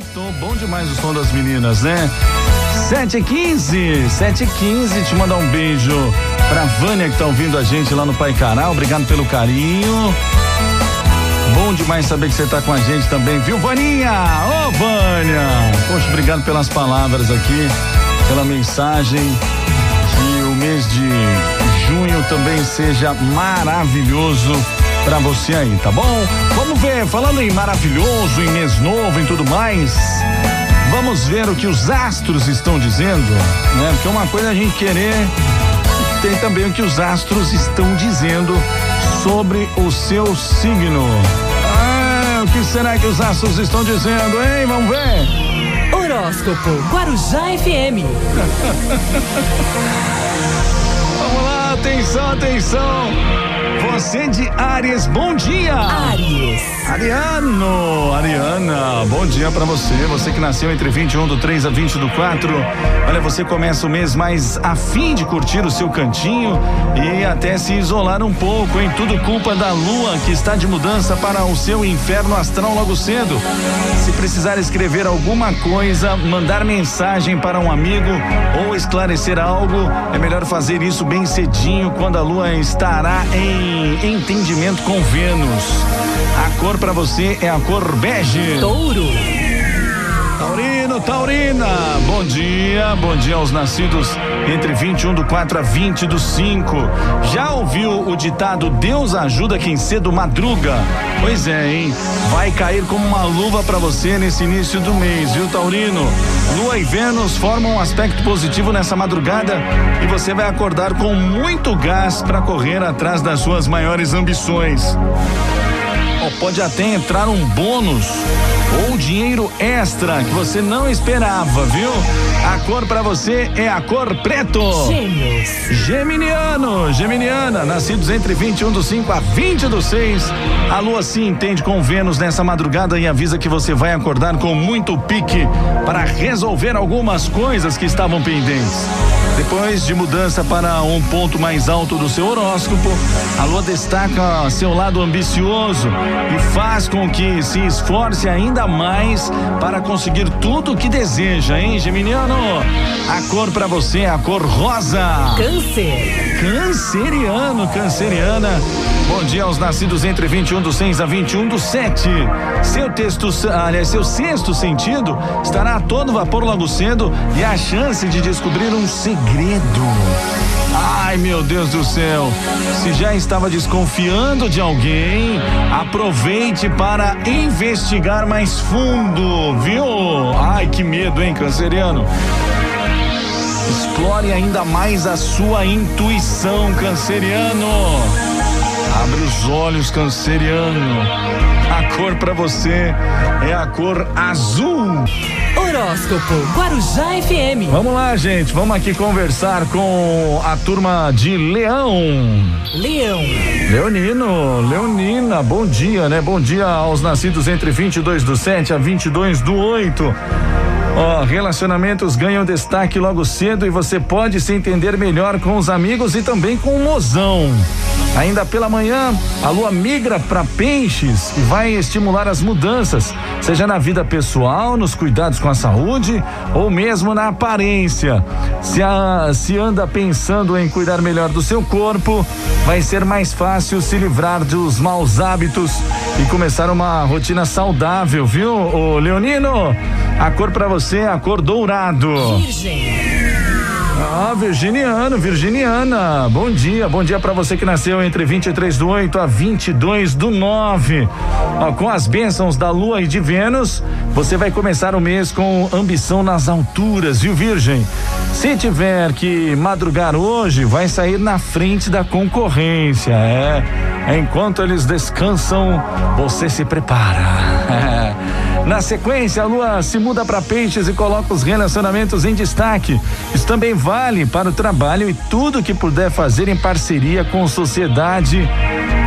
Certo, bom demais o som das meninas, né? 7 e 15 7 e 15 te mandar um beijo pra Vânia que tá ouvindo a gente lá no Pai Cará. Obrigado pelo carinho. Bom demais saber que você tá com a gente também, viu, Vaninha? Ô, oh, Vânia! Poxa, obrigado pelas palavras aqui, pela mensagem. Que o mês de junho também seja maravilhoso para você aí, tá bom? Vamos ver, falando em maravilhoso, em mês novo, em tudo mais. Vamos ver o que os astros estão dizendo, né? Porque uma coisa é a gente querer, tem também o que os astros estão dizendo sobre o seu signo. Ah, o que será que os astros estão dizendo, hein? Vamos ver. Horóscopo Guarujá FM. Vamos lá, atenção, atenção. Você de Ares, bom dia. Ares. Ariano, Ariana, bom dia para você. Você que nasceu entre 21 do 3 a 20 do 4. Olha, você começa o mês mais afim de curtir o seu cantinho e até se isolar um pouco, hein? Tudo culpa da lua que está de mudança para o seu inferno astral logo cedo. Se precisar escrever alguma coisa, mandar mensagem para um amigo ou esclarecer algo, é melhor fazer isso bem cedinho quando a lua estará em entendimento com Vênus. A cor para você é a cor bege. Touro. Taurino, Taurina, bom dia, bom dia aos nascidos entre 21 do 4 a 20 do 5. Já ouviu o ditado Deus ajuda quem cedo madruga? Pois é, hein? Vai cair como uma luva para você nesse início do mês, viu, Taurino? Lua e Vênus formam um aspecto positivo nessa madrugada e você vai acordar com muito gás para correr atrás das suas maiores ambições. Pode até entrar um bônus ou dinheiro extra que você não esperava, viu? A cor para você é a cor preto. Gêmeos. Geminiano, Geminiana, nascidos entre 21 do 5 a 20 do 6. A lua se entende com Vênus nessa madrugada e avisa que você vai acordar com muito pique para resolver algumas coisas que estavam pendentes. Depois de mudança para um ponto mais alto do seu horóscopo, a lua destaca seu lado ambicioso e faz com que se esforce ainda mais para conseguir tudo o que deseja, hein, Geminiano? A cor para você é a cor rosa. Câncer. Canceriano, canceriana. Bom dia aos nascidos entre 21 do 6 a 21 do 7. Seu texto, aliás, seu sexto sentido estará a todo vapor logo cedo e a chance de descobrir um segredo. Ai, meu Deus do céu. Se já estava desconfiando de alguém, aproveite para investigar mais fundo, viu? Ai, que medo, hein, canceriano? Explore ainda mais a sua intuição, canceriano. Abre os olhos, canceriano. A cor para você é a cor azul. Horóscopo Guarujá FM. Vamos lá, gente. Vamos aqui conversar com a turma de Leão. Leão. Leonino, Leonina, bom dia, né? Bom dia aos nascidos entre 22 do 7 a 22 do 8. Ó, oh, relacionamentos ganham destaque logo cedo e você pode se entender melhor com os amigos e também com o mozão. Ainda pela manhã, a lua migra para peixes e vai estimular as mudanças, seja na vida pessoal, nos cuidados com a saúde ou mesmo na aparência. Se, a, se anda pensando em cuidar melhor do seu corpo, vai ser mais fácil se livrar dos maus hábitos e começar uma rotina saudável, viu, Ô, Leonino? A cor para você é a cor dourado. Virgem. Ah, virginiano, virginiana. Bom dia, bom dia para você que nasceu entre 23 do 8 a 22 do 9. Ó, com as bênçãos da Lua e de Vênus, você vai começar o mês com ambição nas alturas, viu, Virgem? Se tiver que madrugar hoje, vai sair na frente da concorrência. É. Enquanto eles descansam, você se prepara. Na sequência, a lua se muda para peixes e coloca os relacionamentos em destaque. Isso também vale para o trabalho e tudo que puder fazer em parceria com sociedade.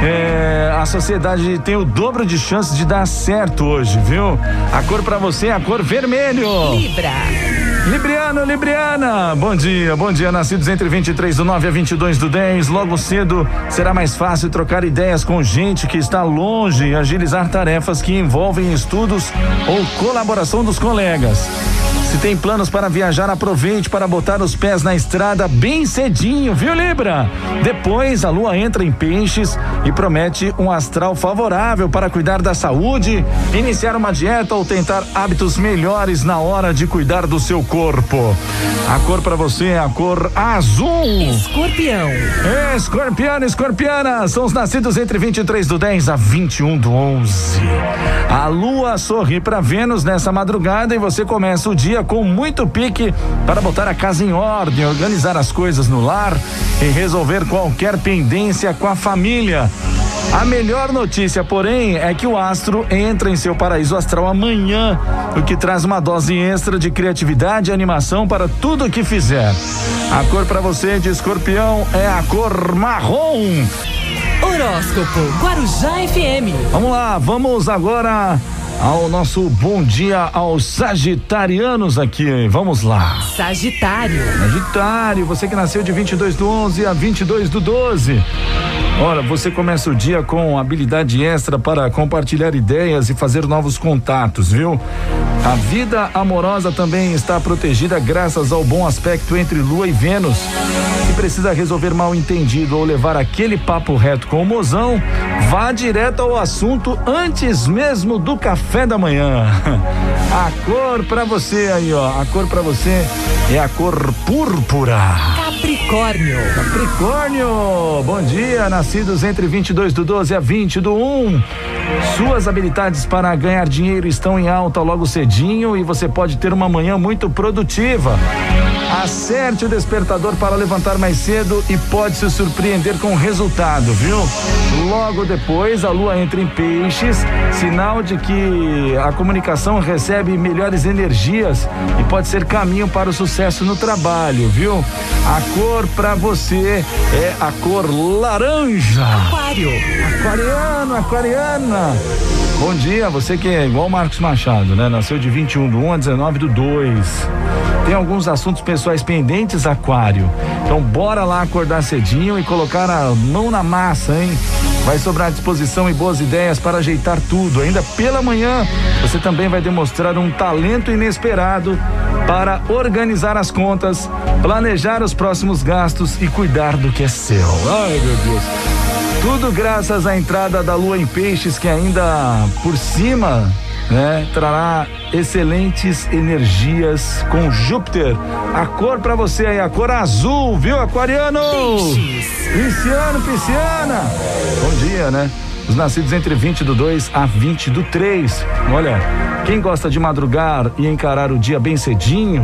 É, a sociedade tem o dobro de chances de dar certo hoje, viu? A cor para você é a cor vermelho. Libra. Libriano, Libriana, bom dia, bom dia, nascidos entre 23 do 9 a 22 do 10. Logo cedo será mais fácil trocar ideias com gente que está longe e agilizar tarefas que envolvem estudos ou colaboração dos colegas. Se tem planos para viajar, aproveite para botar os pés na estrada bem cedinho, viu, Libra? Depois a lua entra em peixes e promete um astral favorável para cuidar da saúde, iniciar uma dieta ou tentar hábitos melhores na hora de cuidar do seu corpo. A cor para você é a cor azul. Escorpião. Escorpiano, escorpiana, são os nascidos entre 23 do 10 a 21 do 11. A lua sorri para Vênus nessa madrugada e você começa o dia com muito pique para botar a casa em ordem, organizar as coisas no lar e resolver qualquer pendência com a família. A melhor notícia, porém, é que o astro entra em seu paraíso astral amanhã, o que traz uma dose extra de criatividade e animação para tudo o que fizer. A cor para você de escorpião é a cor marrom. Horóscopo Guarujá FM. Vamos lá, vamos agora ao nosso bom dia aos sagitarianos aqui. Vamos lá. Sagitário. Sagitário, você que nasceu de 22 do 11 a 22 do 12. Olha, você começa o dia com habilidade extra para compartilhar ideias e fazer novos contatos, viu? A vida amorosa também está protegida graças ao bom aspecto entre Lua e Vênus. Precisa resolver mal entendido ou levar aquele papo reto com o mozão, vá direto ao assunto antes mesmo do café da manhã. A cor para você aí, ó. A cor para você é a cor púrpura. Capricórnio. Capricórnio, bom dia, nascidos entre 22 do 12 a 20 do 1. Suas habilidades para ganhar dinheiro estão em alta logo cedinho e você pode ter uma manhã muito produtiva. Acerte o despertador para levantar mais cedo e pode se surpreender com o resultado, viu? Logo depois, a lua entra em peixes, sinal de que a comunicação recebe melhores energias e pode ser caminho para o sucesso no trabalho, viu? A cor para você é a cor laranja. Aquário. Aquariano, aquariana. Bom dia, você que é igual Marcos Machado, né? Nasceu de 21 do 1 a 19 do 2. Tem alguns assuntos pessoais pendentes, Aquário. Então bora lá acordar cedinho e colocar a mão na massa, hein? Vai sobrar disposição e boas ideias para ajeitar tudo. Ainda pela manhã, você também vai demonstrar um talento inesperado para organizar as contas, planejar os próximos gastos e cuidar do que é seu. Ai, meu Deus. Tudo graças à entrada da lua em peixes, que ainda por cima, né, trará excelentes energias com Júpiter. A cor para você aí, a cor azul, viu, aquariano? Pisciano, pisciana. Bom dia, né? Os nascidos entre 20 do 2 a 20 do 3. Olha, quem gosta de madrugar e encarar o dia bem cedinho,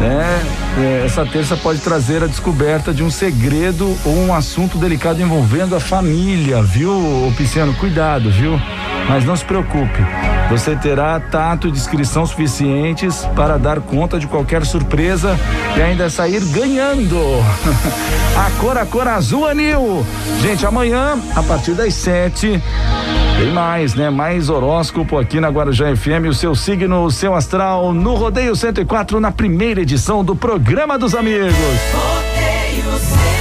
né? É, essa terça pode trazer a descoberta de um segredo ou um assunto delicado envolvendo a família, viu, Pisciano? Cuidado, viu? Mas não se preocupe, você terá tato e discrição suficientes para dar conta de qualquer surpresa e ainda sair ganhando. a cor, a cor azul, Anil. Gente, amanhã, a partir das sete, tem mais, né? Mais horóscopo aqui na Guarujá FM, o seu signo, o seu astral, no Rodeio 104, na primeira edição do Programa dos Amigos. Rodeio 104.